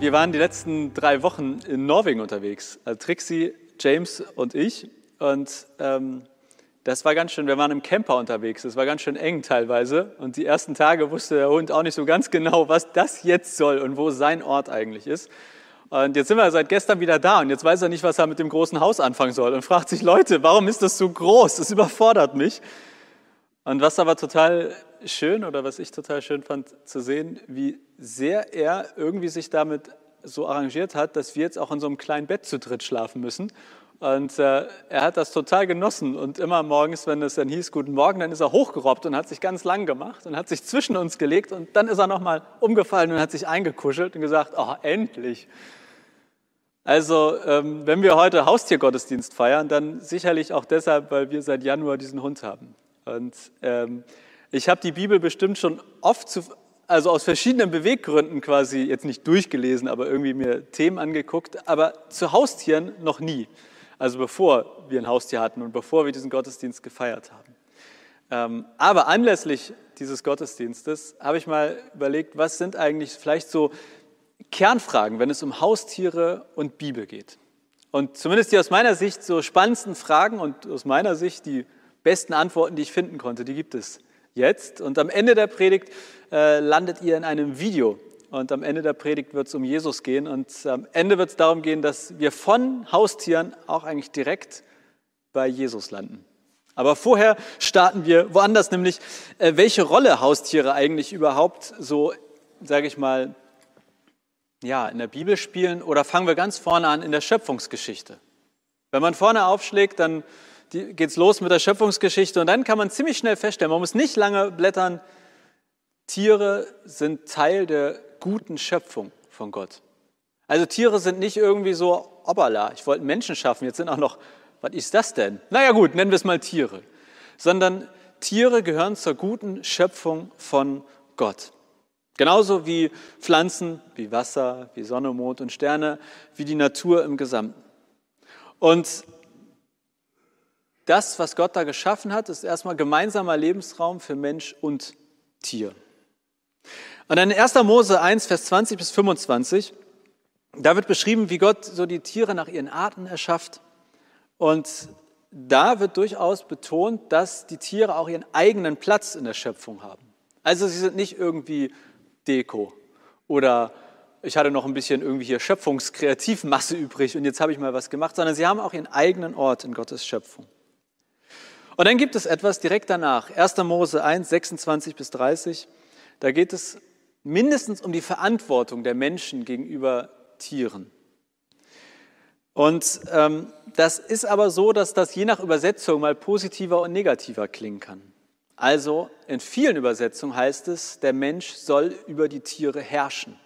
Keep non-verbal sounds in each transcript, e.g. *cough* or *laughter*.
Wir waren die letzten drei Wochen in Norwegen unterwegs. Also Trixie, James und ich. Und ähm, das war ganz schön, wir waren im Camper unterwegs. Das war ganz schön eng teilweise. Und die ersten Tage wusste der Hund auch nicht so ganz genau, was das jetzt soll und wo sein Ort eigentlich ist. Und jetzt sind wir seit gestern wieder da und jetzt weiß er nicht, was er mit dem großen Haus anfangen soll und fragt sich, Leute, warum ist das so groß? Das überfordert mich. Und was aber total schön oder was ich total schön fand zu sehen, wie sehr er irgendwie sich damit so arrangiert hat, dass wir jetzt auch in so einem kleinen Bett zu dritt schlafen müssen. Und äh, er hat das total genossen. Und immer morgens, wenn es dann hieß, guten Morgen, dann ist er hochgerobbt und hat sich ganz lang gemacht und hat sich zwischen uns gelegt. Und dann ist er nochmal umgefallen und hat sich eingekuschelt und gesagt, oh, endlich. Also, ähm, wenn wir heute Haustiergottesdienst feiern, dann sicherlich auch deshalb, weil wir seit Januar diesen Hund haben. Und ähm, ich habe die Bibel bestimmt schon oft, zu, also aus verschiedenen Beweggründen quasi, jetzt nicht durchgelesen, aber irgendwie mir Themen angeguckt, aber zu Haustieren noch nie. Also bevor wir ein Haustier hatten und bevor wir diesen Gottesdienst gefeiert haben. Ähm, aber anlässlich dieses Gottesdienstes habe ich mal überlegt, was sind eigentlich vielleicht so Kernfragen, wenn es um Haustiere und Bibel geht. Und zumindest die aus meiner Sicht so spannendsten Fragen und aus meiner Sicht die besten Antworten, die ich finden konnte, die gibt es jetzt. Und am Ende der Predigt äh, landet ihr in einem Video. Und am Ende der Predigt wird es um Jesus gehen. Und am Ende wird es darum gehen, dass wir von Haustieren auch eigentlich direkt bei Jesus landen. Aber vorher starten wir woanders, nämlich äh, welche Rolle Haustiere eigentlich überhaupt so, sage ich mal, ja, in der Bibel spielen oder fangen wir ganz vorne an in der Schöpfungsgeschichte. Wenn man vorne aufschlägt, dann geht es los mit der Schöpfungsgeschichte und dann kann man ziemlich schnell feststellen, man muss nicht lange blättern, Tiere sind Teil der guten Schöpfung von Gott. Also Tiere sind nicht irgendwie so, obala, ich wollte Menschen schaffen, jetzt sind auch noch, was ist das denn? Naja gut, nennen wir es mal Tiere. Sondern Tiere gehören zur guten Schöpfung von Gott. Genauso wie Pflanzen, wie Wasser, wie Sonne, Mond und Sterne, wie die Natur im Gesamten. Und das, was Gott da geschaffen hat, ist erstmal gemeinsamer Lebensraum für Mensch und Tier. Und dann in 1. Mose 1, Vers 20 bis 25, da wird beschrieben, wie Gott so die Tiere nach ihren Arten erschafft. Und da wird durchaus betont, dass die Tiere auch ihren eigenen Platz in der Schöpfung haben. Also sie sind nicht irgendwie Deko. Oder ich hatte noch ein bisschen irgendwie hier Schöpfungskreativmasse übrig und jetzt habe ich mal was gemacht, sondern sie haben auch ihren eigenen Ort in Gottes Schöpfung. Und dann gibt es etwas direkt danach, 1. Mose 1, 26 bis 30. Da geht es mindestens um die Verantwortung der Menschen gegenüber Tieren. Und ähm, das ist aber so, dass das je nach Übersetzung mal positiver und negativer klingen kann. Also in vielen Übersetzungen heißt es, der Mensch soll über die Tiere herrschen.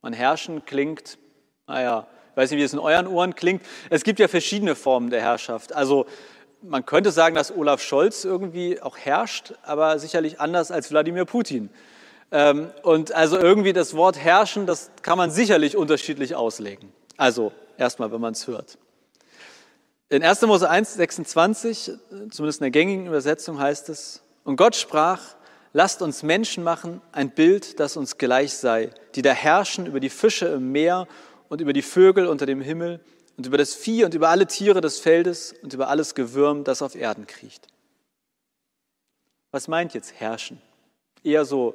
Und herrschen klingt, naja, ich weiß nicht, wie es in euren Ohren klingt. Es gibt ja verschiedene Formen der Herrschaft. Also man könnte sagen, dass Olaf Scholz irgendwie auch herrscht, aber sicherlich anders als Wladimir Putin. Ähm, und also irgendwie das Wort herrschen, das kann man sicherlich unterschiedlich auslegen. Also erstmal, wenn man es hört. In 1. Mose 1, 26, zumindest in der gängigen Übersetzung heißt es, und Gott sprach, lasst uns Menschen machen, ein Bild, das uns gleich sei, die da herrschen über die Fische im Meer und über die Vögel unter dem Himmel und über das Vieh und über alle Tiere des Feldes und über alles Gewürm, das auf Erden kriecht. Was meint jetzt herrschen? Eher so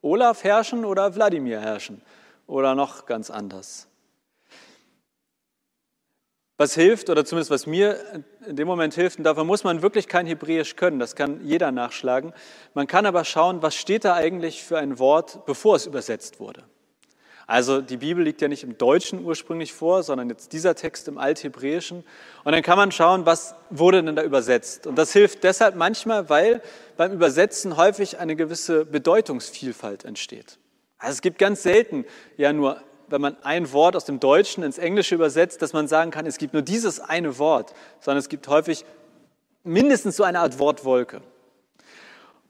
Olaf herrschen oder Wladimir herrschen? Oder noch ganz anders? Was hilft, oder zumindest was mir in dem Moment hilft, und dafür muss man wirklich kein Hebräisch können, das kann jeder nachschlagen. Man kann aber schauen, was steht da eigentlich für ein Wort, bevor es übersetzt wurde. Also die Bibel liegt ja nicht im Deutschen ursprünglich vor, sondern jetzt dieser Text im Althebräischen. Und dann kann man schauen, was wurde denn da übersetzt. Und das hilft deshalb manchmal, weil beim Übersetzen häufig eine gewisse Bedeutungsvielfalt entsteht. Also es gibt ganz selten ja nur wenn man ein Wort aus dem Deutschen ins Englische übersetzt, dass man sagen kann, es gibt nur dieses eine Wort, sondern es gibt häufig mindestens so eine Art Wortwolke.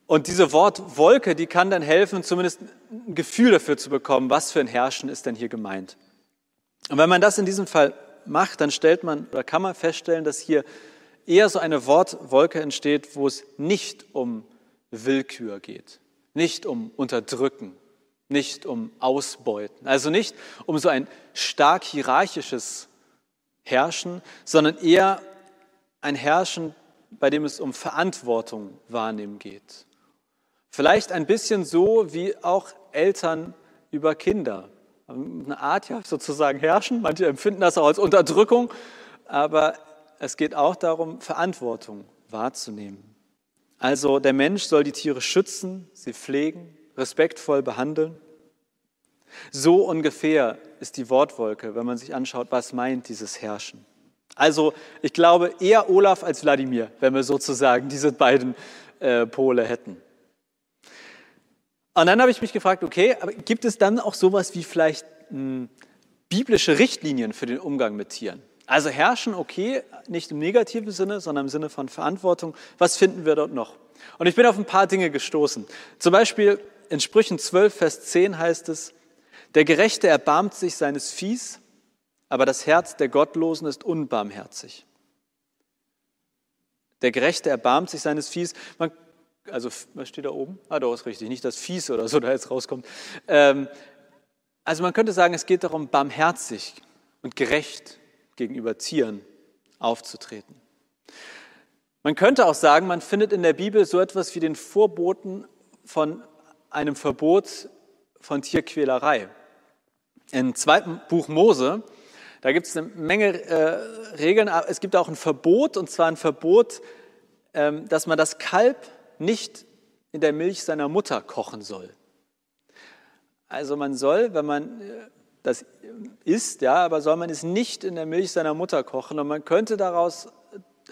Und diese Wortwolke, die kann dann helfen, zumindest ein Gefühl dafür zu bekommen, was für ein Herrschen ist denn hier gemeint. Und wenn man das in diesem Fall macht, dann stellt man oder kann man feststellen, dass hier eher so eine Wortwolke entsteht, wo es nicht um Willkür geht, nicht um Unterdrücken, nicht um Ausbeuten. Also nicht um so ein stark hierarchisches Herrschen, sondern eher ein Herrschen, bei dem es um Verantwortung wahrnehmen geht. Vielleicht ein bisschen so wie auch Eltern über Kinder. Eine Art ja sozusagen herrschen. Manche empfinden das auch als Unterdrückung, aber es geht auch darum, Verantwortung wahrzunehmen. Also der Mensch soll die Tiere schützen, sie pflegen, respektvoll behandeln. So ungefähr ist die Wortwolke, wenn man sich anschaut, was meint dieses Herrschen. Also ich glaube eher Olaf als Wladimir, wenn wir sozusagen diese beiden äh, Pole hätten. Und dann habe ich mich gefragt, okay, aber gibt es dann auch sowas wie vielleicht mh, hm, biblische Richtlinien für den Umgang mit Tieren? Also herrschen, okay, nicht im negativen Sinne, sondern im Sinne von Verantwortung. Was finden wir dort noch? Und ich bin auf ein paar Dinge gestoßen. Zum Beispiel in Sprüchen 12, Vers 10 heißt es, der Gerechte erbarmt sich seines Viehs, aber das Herz der Gottlosen ist unbarmherzig. Der Gerechte erbarmt sich seines Viehs. Man, also, was steht da oben? Ah, doch, ist richtig. Nicht das Viehs oder so da jetzt rauskommt. Ähm, also, man könnte sagen, es geht darum, barmherzig und gerecht gegenüber Tieren aufzutreten. Man könnte auch sagen, man findet in der Bibel so etwas wie den Vorboten von einem Verbot von Tierquälerei. Im zweiten Buch Mose da gibt es eine Menge äh, Regeln. Es gibt auch ein Verbot, und zwar ein Verbot, ähm, dass man das Kalb nicht in der Milch seiner Mutter kochen soll. Also man soll, wenn man äh, das isst, ja, aber soll man es nicht in der Milch seiner Mutter kochen. Und man könnte daraus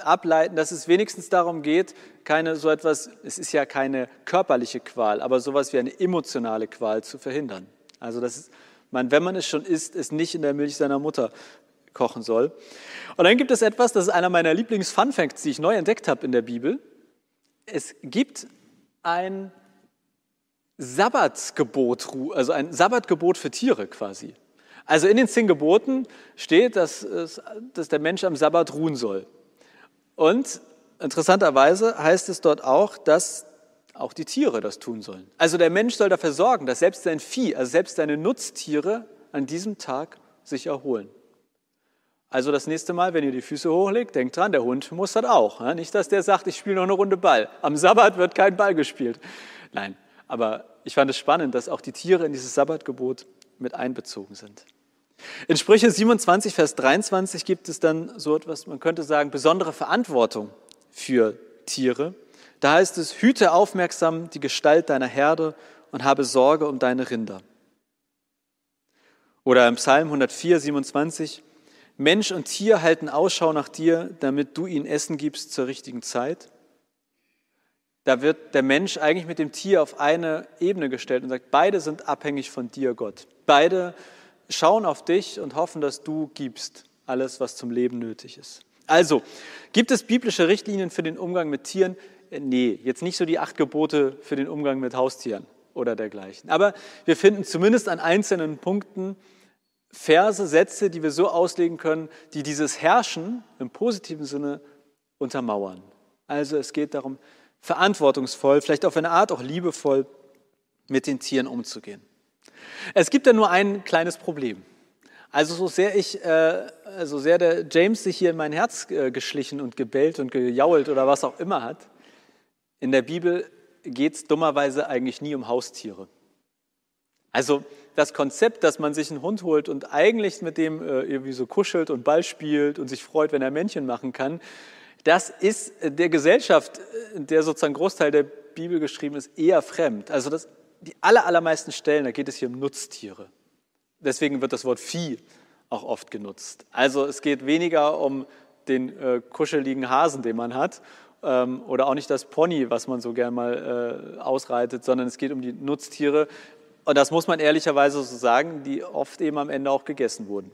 ableiten, dass es wenigstens darum geht, keine so etwas, es ist ja keine körperliche Qual, aber sowas wie eine emotionale Qual zu verhindern. Also das ist man, wenn man es schon isst, es nicht in der Milch seiner Mutter kochen soll. Und dann gibt es etwas, das ist einer meiner Lieblings-Funfacts, die ich neu entdeckt habe in der Bibel. Es gibt ein Sabbatgebot, also ein Sabbatgebot für Tiere quasi. Also in den zehn Geboten steht, dass, dass der Mensch am Sabbat ruhen soll. Und interessanterweise heißt es dort auch, dass auch die Tiere das tun sollen. Also der Mensch soll dafür sorgen, dass selbst sein Vieh, also selbst seine Nutztiere an diesem Tag sich erholen. Also das nächste Mal, wenn ihr die Füße hochlegt, denkt dran, der Hund muss das auch. Nicht, dass der sagt, ich spiele noch eine Runde Ball. Am Sabbat wird kein Ball gespielt. Nein, aber ich fand es spannend, dass auch die Tiere in dieses Sabbatgebot mit einbezogen sind. In Sprüche 27, Vers 23 gibt es dann so etwas, man könnte sagen, besondere Verantwortung für Tiere. Da heißt es, hüte aufmerksam die Gestalt deiner Herde und habe Sorge um deine Rinder. Oder im Psalm 104, 27, Mensch und Tier halten Ausschau nach dir, damit du ihnen Essen gibst zur richtigen Zeit. Da wird der Mensch eigentlich mit dem Tier auf eine Ebene gestellt und sagt, beide sind abhängig von dir, Gott. Beide schauen auf dich und hoffen, dass du gibst alles, was zum Leben nötig ist. Also, gibt es biblische Richtlinien für den Umgang mit Tieren? nee, jetzt nicht so die acht Gebote für den Umgang mit Haustieren oder dergleichen. Aber wir finden zumindest an einzelnen Punkten Verse, Sätze, die wir so auslegen können, die dieses Herrschen im positiven Sinne untermauern. Also es geht darum, verantwortungsvoll, vielleicht auf eine Art auch liebevoll mit den Tieren umzugehen. Es gibt da nur ein kleines Problem. Also so sehr ich, äh, so sehr der James sich hier in mein Herz äh, geschlichen und gebellt und gejault oder was auch immer hat, in der Bibel geht es dummerweise eigentlich nie um Haustiere. Also das Konzept, dass man sich einen Hund holt und eigentlich mit dem äh, irgendwie so kuschelt und Ball spielt und sich freut, wenn er Männchen machen kann, das ist der Gesellschaft, in äh, der sozusagen Großteil der Bibel geschrieben ist, eher fremd. Also das, die aller, allermeisten Stellen, da geht es hier um Nutztiere. Deswegen wird das Wort Vieh auch oft genutzt. Also es geht weniger um den äh, kuscheligen Hasen, den man hat, ähm, oder auch nicht das Pony, was man so gern mal äh, ausreitet, sondern es geht um die Nutztiere. Und das muss man ehrlicherweise so sagen, die oft eben am Ende auch gegessen wurden.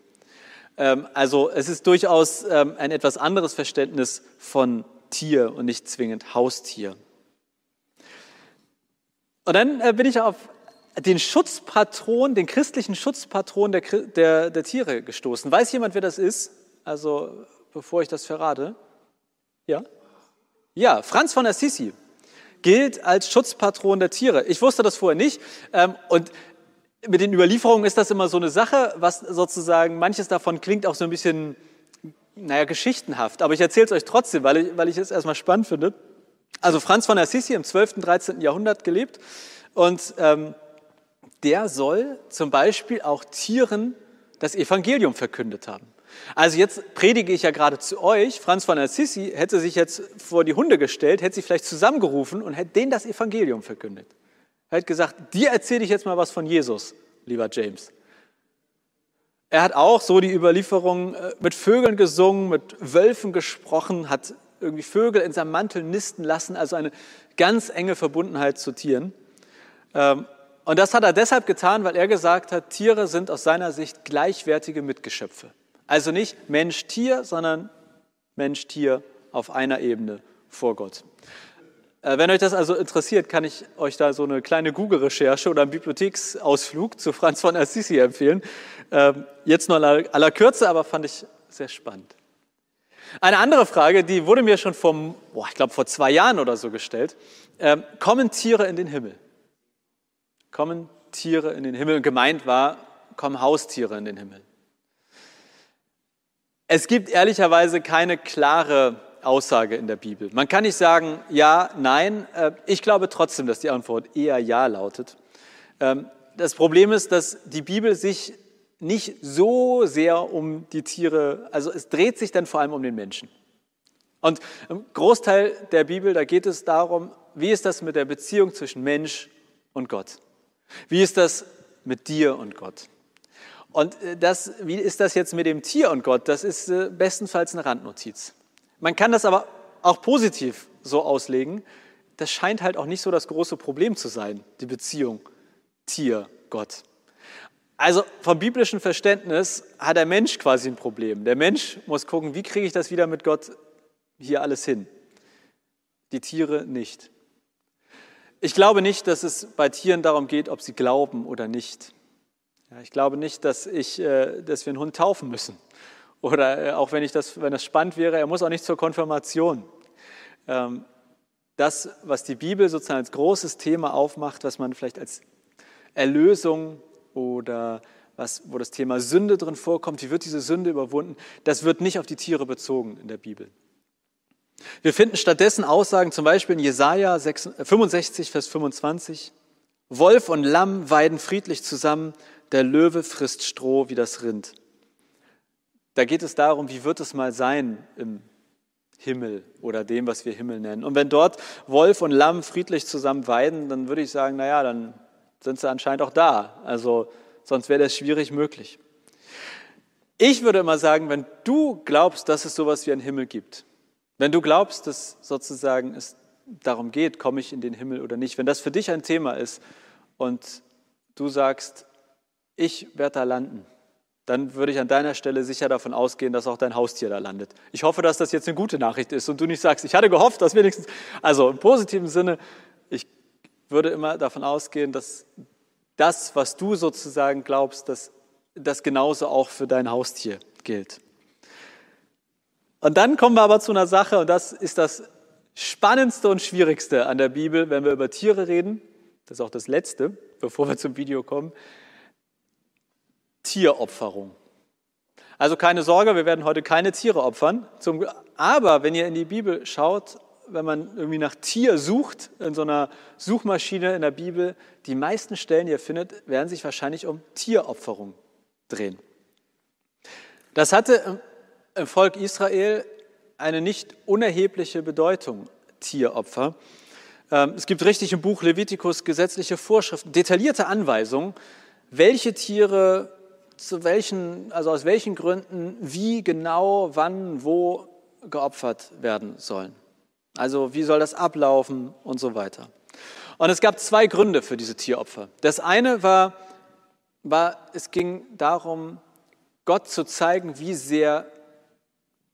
Ähm, also es ist durchaus ähm, ein etwas anderes Verständnis von Tier und nicht zwingend Haustier. Und dann äh, bin ich auf den Schutzpatron, den christlichen Schutzpatron der, der, der Tiere gestoßen. Weiß jemand, wer das ist? Also bevor ich das verrate. Ja? Ja, Franz von Assisi gilt als Schutzpatron der Tiere. Ich wusste das vorher nicht. Ähm, und mit den Überlieferungen ist das immer so eine Sache, was sozusagen, manches davon klingt auch so ein bisschen, naja, geschichtenhaft. Aber ich erzähle es euch trotzdem, weil ich, weil ich es erstmal spannend finde. Also Franz von Assisi im 12., und 13. Jahrhundert gelebt und ähm, der soll zum Beispiel auch Tieren das Evangelium verkündet haben. Also jetzt predige ich ja gerade zu euch. Franz von Assisi hätte sich jetzt vor die Hunde gestellt, hätte sie vielleicht zusammengerufen und hätte denen das Evangelium verkündet. Er hat gesagt, dir erzähle ich jetzt mal was von Jesus, lieber James. Er hat auch, so die Überlieferung, äh, mit Vögeln gesungen, mit Wölfen gesprochen, hat irgendwie Vögel in seinem Mantel nisten lassen, also eine ganz enge Verbundenheit zu Tieren. Ähm, und das hat er deshalb getan, weil er gesagt hat, Tiere sind aus seiner Sicht gleichwertige Mitgeschöpfe. Also nicht Mensch-Tier, sondern Mensch-Tier auf einer Ebene vor Gott. Äh, wenn euch das also interessiert, kann ich euch da so eine kleine Google-Recherche oder einen Bibliotheksausflug zu Franz von Assisi empfehlen. Ähm, jetzt nur aller Kürze, aber fand ich sehr spannend. Eine andere Frage, die wurde mir schon vor, boah, ich glaube vor zwei Jahren oder so gestellt. Ähm, kommen Tiere in den Himmel? Kommen Tiere in den Himmel? Gemeint war, kommen Haustiere in den Himmel? Es gibt ehrlicherweise keine klare Aussage in der Bibel. Man kann nicht sagen ja, nein. Äh, ich glaube trotzdem, dass die Antwort eher ja lautet. Ähm, das Problem ist, dass die Bibel sich nicht so sehr um die Tiere, also es dreht sich dann vor allem um den Menschen. Und im Großteil der Bibel, da geht es darum, wie ist das mit der Beziehung zwischen Mensch und Gott? Wie ist das mit dir und Gott? Und äh, das, wie ist das jetzt mit dem Tier und Gott? Das ist äh, bestenfalls eine Randnotiz. Man kann das aber auch positiv so auslegen. Das scheint halt auch nicht so das große Problem zu sein, die Beziehung Tier-Gott. Also vom biblischen Verständnis hat der Mensch quasi ein Problem. Der Mensch muss gucken, wie kriege ich das wieder mit Gott hier alles hin. Die Tiere nicht. Ich glaube nicht, dass es bei Tieren darum geht, ob sie glauben oder nicht. Ja, ich glaube nicht, dass, ich, äh, dass wir einen Hund taufen müssen. Oder äh, auch wenn, ich das, wenn das spannend wäre, er muss auch nicht zur Konfirmation. Ähm, das, was die Bibel sozusagen als großes Thema aufmacht, was man vielleicht als Erlösung oder was, wo das Thema Sünde drin vorkommt, wie wird diese Sünde überwunden, das wird nicht auf die Tiere bezogen in der Bibel. Wir finden stattdessen Aussagen zum Beispiel in Jesaja 65, Vers 25. Wolf und Lamm weiden friedlich zusammen, der Löwe frisst Stroh wie das Rind. Da geht es darum, wie wird es mal sein im Himmel oder dem, was wir Himmel nennen. Und wenn dort Wolf und Lamm friedlich zusammen weiden, dann würde ich sagen, naja, dann sind sie anscheinend auch da. Also sonst wäre das schwierig möglich. Ich würde immer sagen, wenn du glaubst, dass es sowas wie einen Himmel gibt, wenn du glaubst, dass sozusagen es darum geht, komme ich in den Himmel oder nicht, wenn das für dich ein Thema ist und du sagst, ich werde da landen, dann würde ich an deiner Stelle sicher davon ausgehen, dass auch dein Haustier da landet. Ich hoffe, dass das jetzt eine gute Nachricht ist und du nicht sagst, ich hatte gehofft, dass wenigstens, also im positiven Sinne, ich würde immer davon ausgehen, dass das, was du sozusagen glaubst, dass das genauso auch für dein Haustier gilt. Und dann kommen wir aber zu einer Sache, und das ist das Spannendste und Schwierigste an der Bibel, wenn wir über Tiere reden. Das ist auch das Letzte, bevor wir zum Video kommen. Tieropferung. Also keine Sorge, wir werden heute keine Tiere opfern. aber wenn ihr in die Bibel schaut, wenn man irgendwie nach Tier sucht, in so einer Suchmaschine in der Bibel, die meisten Stellen, die ihr findet, werden sich wahrscheinlich um Tieropferung drehen. Das hatte im Volk Israel eine nicht unerhebliche Bedeutung, Tieropfer. Ähm, es gibt richtig im Buch Levitikus gesetzliche Vorschriften, detaillierte Anweisungen, welche Tiere zu welchen, also aus welchen Gründen, wie genau, wann, wo geopfert werden sollen. Also wie soll das ablaufen und so weiter. Und es gab zwei Gründe für diese Tieropfer. Das eine war, war, es ging darum, Gott zu zeigen, wie sehr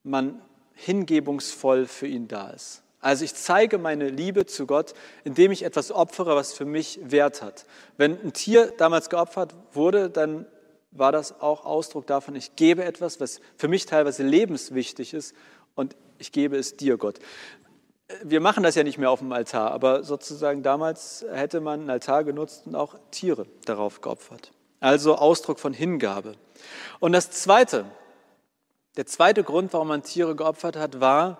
man hingebungsvoll für ihn da ist. Also ich zeige meine Liebe zu Gott, indem ich etwas opfere, was für mich Wert hat. Wenn ein Tier damals geopfert wurde, dann war das auch Ausdruck davon, ich gebe etwas, was für mich teilweise lebenswichtig ist und ich gebe es dir, Gott. Wir machen das ja nicht mehr auf dem Altar, aber sozusagen damals hätte man einen Altar genutzt und auch Tiere darauf geopfert. also Ausdruck von Hingabe. Und das Zweite, der zweite Grund, warum man Tiere geopfert hat, war,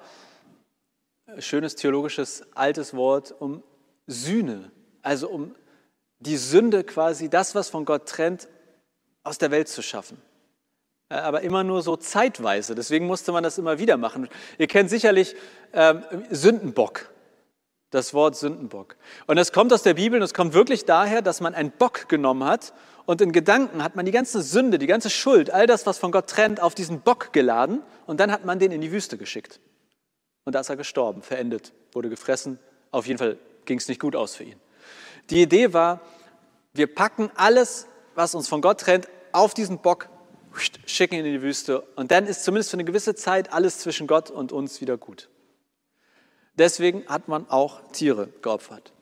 schönes theologisches altes Wort, um Sühne, also um die Sünde quasi, das, was von Gott trennt, aus der Welt zu schaffen. Äh, aber immer nur so zeitweise. Deswegen musste man das immer wieder machen. Ihr kennt sicherlich ähm, Sündenbock, das Wort Sündenbock. Und das kommt aus der Bibel und es kommt wirklich daher, dass man einen Bock genommen hat und in Gedanken hat man die ganze Sünde, die ganze Schuld, all das, was von Gott trennt, auf diesen Bock geladen und dann hat man den in die Wüste geschickt. Und da ist er gestorben, verendet, wurde gefressen. Auf jeden Fall ging es nicht gut aus für ihn. Die Idee war, wir packen alles, was uns von Gott trennt, auf diesen Bock, schicken ihn in die Wüste und dann ist zumindest für eine gewisse Zeit alles zwischen Gott und uns wieder gut. Deswegen hat man auch Tiere geopfert.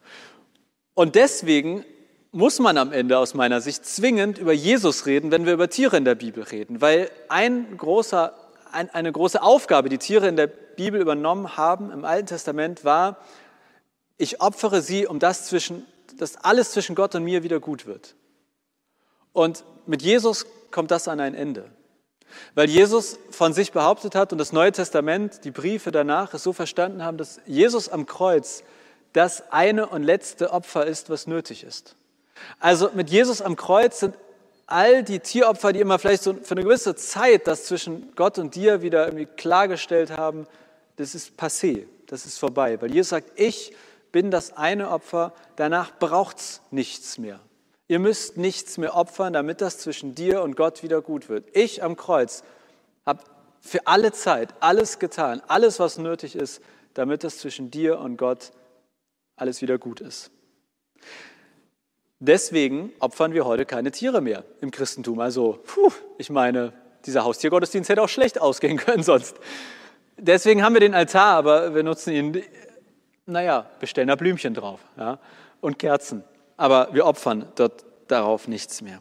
Und deswegen muss man am Ende aus meiner Sicht zwingend über Jesus reden, wenn wir über Tiere in der Bibel reden, weil ein großer, ein, eine große Aufgabe, die Tiere in der Bibel übernommen haben im Alten Testament, war, ich opfere sie, um das zwischen, dass alles zwischen Gott und mir wieder gut wird. Und mit Jesus kommt das an ein Ende. Weil Jesus von sich behauptet hat und das Neue Testament, die Briefe danach es so verstanden haben, dass Jesus am Kreuz das eine und letzte Opfer ist, was nötig ist. Also mit Jesus am Kreuz sind all die Tieropfer, die immer vielleicht so für eine gewisse Zeit das zwischen Gott und dir wieder irgendwie klargestellt haben, das ist passé, das ist vorbei. Weil Jesus sagt, ich bin das eine Opfer, danach braucht es nichts mehr. Ihr müsst nichts mehr opfern, damit das zwischen dir und Gott wieder gut wird. Ich am Kreuz habe für alle Zeit alles getan, alles, was nötig ist, damit das zwischen dir und Gott alles wieder gut ist. Deswegen opfern wir heute keine Tiere mehr im Christentum. Also, puh, ich meine, dieser Haustiergottesdienst hätte auch schlecht ausgehen können sonst. Deswegen haben wir den Altar, aber wir nutzen ihn, naja, bestellen da Blümchen drauf ja, und Kerzen. Aber wir opfern dort darauf nichts mehr.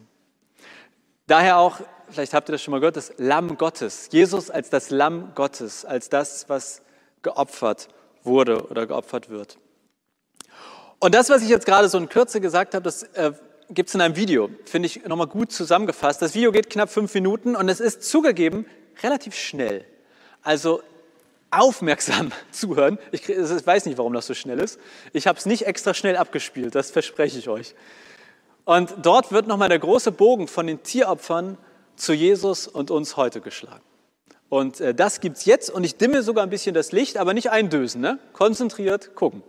Daher auch, vielleicht habt ihr das schon mal gehört, das Lamm Gottes. Jesus als das Lamm Gottes, als das, was geopfert wurde oder geopfert wird. Und das, was ich jetzt gerade so in Kürze gesagt habe, das äh, gibt es in einem Video, finde ich nochmal gut zusammengefasst. Das Video geht knapp fünf Minuten und es ist zugegeben relativ schnell. Also aufmerksam *laughs* zuhören. Ich, ich weiß nicht, warum das so schnell ist. Ich habe es nicht extra schnell abgespielt, das verspreche ich euch. Und dort wird nochmal der große Bogen von den Tieropfern zu Jesus und uns heute geschlagen. Und äh, das gibt es jetzt und ich dimme sogar ein bisschen das Licht, aber nicht eindösen, ne? konzentriert gucken.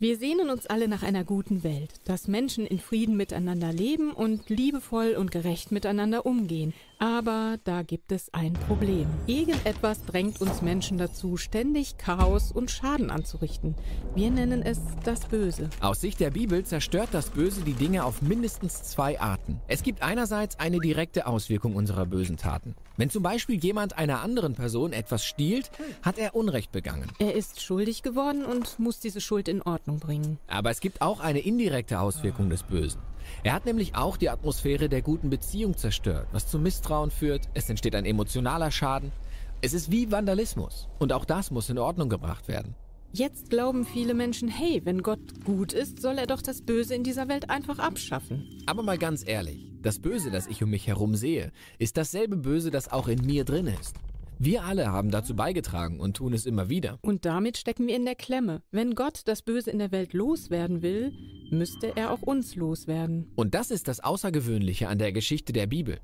Wir sehnen uns alle nach einer guten Welt, dass Menschen in Frieden miteinander leben und liebevoll und gerecht miteinander umgehen. Aber da gibt es ein Problem. Irgendetwas drängt uns Menschen dazu, ständig Chaos und Schaden anzurichten. Wir nennen es das Böse. Aus Sicht der Bibel zerstört das Böse die Dinge auf mindestens zwei Arten. Es gibt einerseits eine direkte Auswirkung unserer bösen Taten. Wenn zum Beispiel jemand einer anderen Person etwas stiehlt, hat er Unrecht begangen. Er ist schuldig geworden und muss diese Schuld in Ordnung bringen. Aber es gibt auch eine indirekte Auswirkung des Bösen. Er hat nämlich auch die Atmosphäre der guten Beziehung zerstört, was zu Misstrauen führt, es entsteht ein emotionaler Schaden. Es ist wie Vandalismus und auch das muss in Ordnung gebracht werden. Jetzt glauben viele Menschen, hey, wenn Gott gut ist, soll er doch das Böse in dieser Welt einfach abschaffen. Aber mal ganz ehrlich, das Böse, das ich um mich herum sehe, ist dasselbe Böse, das auch in mir drin ist. Wir alle haben dazu beigetragen und tun es immer wieder. Und damit stecken wir in der Klemme. Wenn Gott das Böse in der Welt loswerden will, müsste er auch uns loswerden. Und das ist das Außergewöhnliche an der Geschichte der Bibel.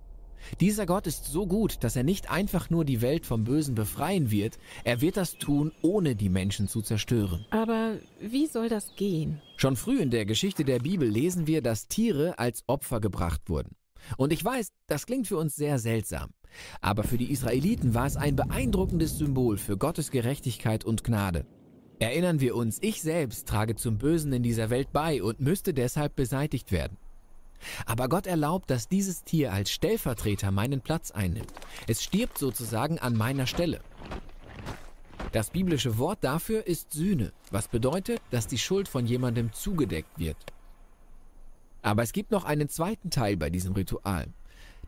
Dieser Gott ist so gut, dass er nicht einfach nur die Welt vom Bösen befreien wird, er wird das tun, ohne die Menschen zu zerstören. Aber wie soll das gehen? Schon früh in der Geschichte der Bibel lesen wir, dass Tiere als Opfer gebracht wurden. Und ich weiß, das klingt für uns sehr seltsam. Aber für die Israeliten war es ein beeindruckendes Symbol für Gottes Gerechtigkeit und Gnade. Erinnern wir uns, ich selbst trage zum Bösen in dieser Welt bei und müsste deshalb beseitigt werden. Aber Gott erlaubt, dass dieses Tier als Stellvertreter meinen Platz einnimmt. Es stirbt sozusagen an meiner Stelle. Das biblische Wort dafür ist Sühne, was bedeutet, dass die Schuld von jemandem zugedeckt wird. Aber es gibt noch einen zweiten Teil bei diesem Ritual.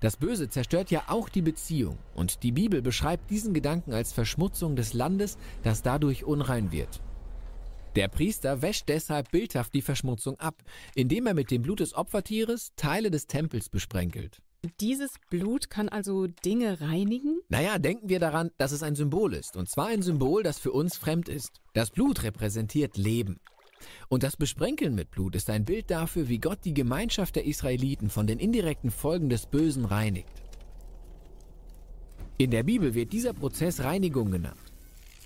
Das Böse zerstört ja auch die Beziehung und die Bibel beschreibt diesen Gedanken als Verschmutzung des Landes, das dadurch unrein wird. Der Priester wäscht deshalb bildhaft die Verschmutzung ab, indem er mit dem Blut des Opfertieres Teile des Tempels besprenkelt. Dieses Blut kann also Dinge reinigen? Naja, denken wir daran, dass es ein Symbol ist. Und zwar ein Symbol, das für uns fremd ist. Das Blut repräsentiert Leben. Und das Besprenkeln mit Blut ist ein Bild dafür, wie Gott die Gemeinschaft der Israeliten von den indirekten Folgen des Bösen reinigt. In der Bibel wird dieser Prozess Reinigung genannt.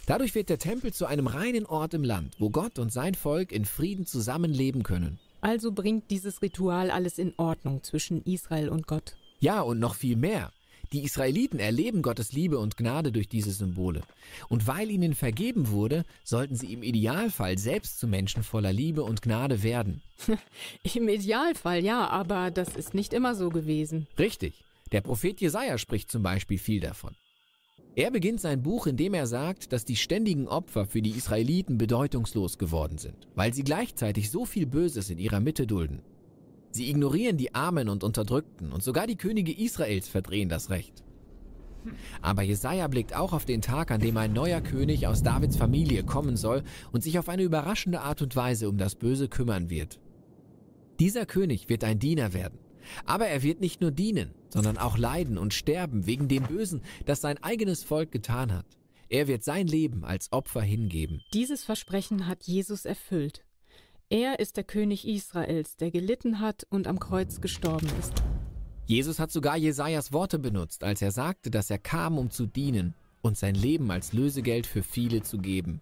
Dadurch wird der Tempel zu einem reinen Ort im Land, wo Gott und sein Volk in Frieden zusammenleben können. Also bringt dieses Ritual alles in Ordnung zwischen Israel und Gott. Ja, und noch viel mehr. Die Israeliten erleben Gottes Liebe und Gnade durch diese Symbole. Und weil ihnen vergeben wurde, sollten sie im Idealfall selbst zu Menschen voller Liebe und Gnade werden. *laughs* Im Idealfall ja, aber das ist nicht immer so gewesen. Richtig. Der Prophet Jesaja spricht zum Beispiel viel davon. Er beginnt sein Buch, indem er sagt, dass die ständigen Opfer für die Israeliten bedeutungslos geworden sind, weil sie gleichzeitig so viel Böses in ihrer Mitte dulden. Sie ignorieren die Armen und Unterdrückten und sogar die Könige Israels verdrehen das Recht. Aber Jesaja blickt auch auf den Tag, an dem ein neuer König aus Davids Familie kommen soll und sich auf eine überraschende Art und Weise um das Böse kümmern wird. Dieser König wird ein Diener werden. Aber er wird nicht nur dienen, sondern auch leiden und sterben wegen dem Bösen, das sein eigenes Volk getan hat. Er wird sein Leben als Opfer hingeben. Dieses Versprechen hat Jesus erfüllt. Er ist der König Israels, der gelitten hat und am Kreuz gestorben ist. Jesus hat sogar Jesajas Worte benutzt, als er sagte, dass er kam, um zu dienen und sein Leben als Lösegeld für viele zu geben.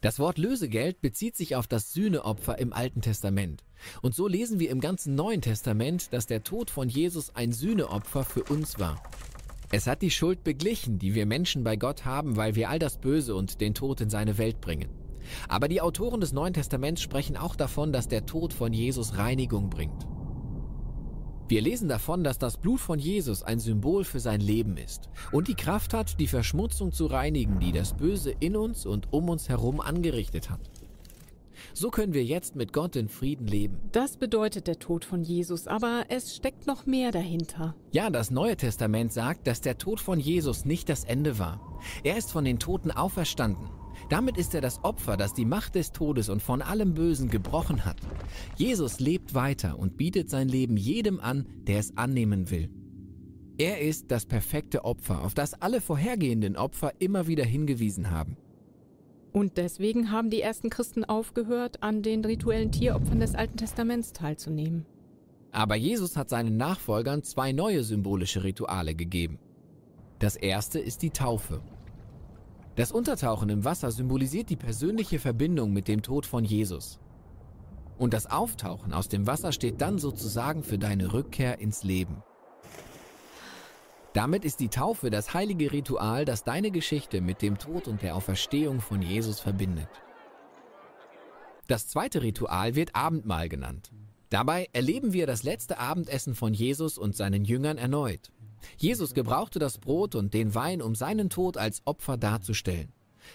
Das Wort Lösegeld bezieht sich auf das Sühneopfer im Alten Testament. Und so lesen wir im ganzen Neuen Testament, dass der Tod von Jesus ein Sühneopfer für uns war. Es hat die Schuld beglichen, die wir Menschen bei Gott haben, weil wir all das Böse und den Tod in seine Welt bringen. Aber die Autoren des Neuen Testaments sprechen auch davon, dass der Tod von Jesus Reinigung bringt. Wir lesen davon, dass das Blut von Jesus ein Symbol für sein Leben ist und die Kraft hat, die Verschmutzung zu reinigen, die das Böse in uns und um uns herum angerichtet hat. So können wir jetzt mit Gott in Frieden leben. Das bedeutet der Tod von Jesus, aber es steckt noch mehr dahinter. Ja, das Neue Testament sagt, dass der Tod von Jesus nicht das Ende war. Er ist von den Toten auferstanden damit ist er das Opfer, das die Macht des Todes und von allem Bösen gebrochen hat. Jesus lebt weiter und bietet sein Leben jedem an, der es annehmen will. Er ist das perfekte Opfer, auf das alle vorhergehenden Opfer immer wieder hingewiesen haben. Und deswegen haben die ersten Christen aufgehört, an den rituellen Tieropfern des Alten Testaments teilzunehmen. Aber Jesus hat seinen Nachfolgern zwei neue symbolische Rituale gegeben. Das erste ist die Taufe. Das Untertauchen im Wasser symbolisiert die persönliche Verbindung mit dem Tod von Jesus. Und das Auftauchen aus dem Wasser steht dann sozusagen für deine Rückkehr ins Leben. Damit ist die Taufe das heilige Ritual, das deine Geschichte mit dem Tod und der Auferstehung von Jesus verbindet. Das zweite Ritual wird Abendmahl genannt. Dabei erleben wir das letzte Abendessen von Jesus und seinen Jüngern erneut. Jesus gebrauchte das Brot und den Wein, um seinen Tod als Opfer darzustellen.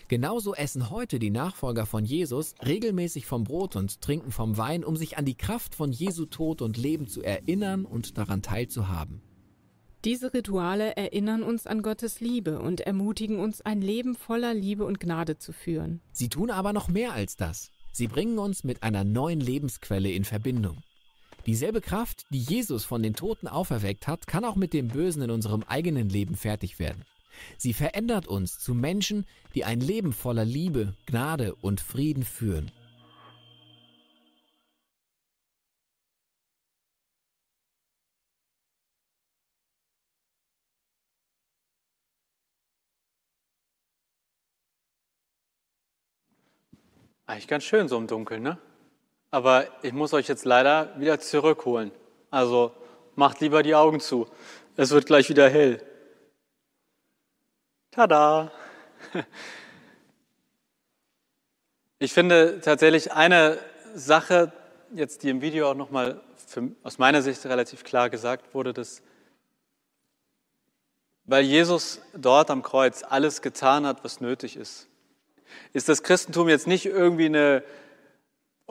Genauso essen heute die Nachfolger von Jesus regelmäßig vom Brot und trinken vom Wein, um sich an die Kraft von Jesu Tod und Leben zu erinnern und daran teilzuhaben. Diese Rituale erinnern uns an Gottes Liebe und ermutigen uns, ein Leben voller Liebe und Gnade zu führen. Sie tun aber noch mehr als das. Sie bringen uns mit einer neuen Lebensquelle in Verbindung. Dieselbe Kraft, die Jesus von den Toten auferweckt hat, kann auch mit dem Bösen in unserem eigenen Leben fertig werden. Sie verändert uns zu Menschen, die ein Leben voller Liebe, Gnade und Frieden führen. Eigentlich ganz schön so im Dunkeln, ne? Aber ich muss euch jetzt leider wieder zurückholen. Also macht lieber die Augen zu. Es wird gleich wieder hell. Tada! *laughs* Ich finde tatsächlich eine Sache, jetzt die im Video auch nochmal aus meiner Sicht relativ klar gesagt wurde, dass weil Jesus dort am Kreuz alles getan hat, was nötig ist, ist das Christentum jetzt nicht irgendwie eine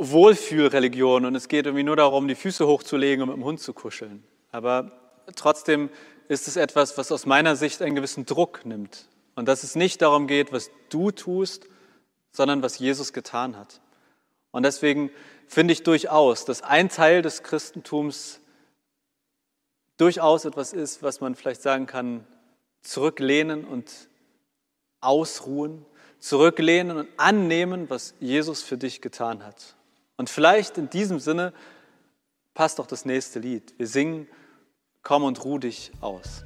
Wohlfühlreligion und es geht irgendwie nur darum, die Füße hochzulegen und mit dem Hund zu kuscheln. Aber trotzdem ist es etwas, was aus meiner Sicht einen gewissen Druck nimmt. Und dass es nicht darum geht, was du tust, sondern was Jesus getan hat. Und deswegen finde ich durchaus, dass ein Teil des Christentums durchaus etwas ist, was man vielleicht sagen kann, zurücklehnen und ausruhen, zurücklehnen und annehmen, was Jesus für dich getan hat. Und vielleicht in diesem Sinne passt auch das nächste Lied. Wir singen Komm und ruh dich aus.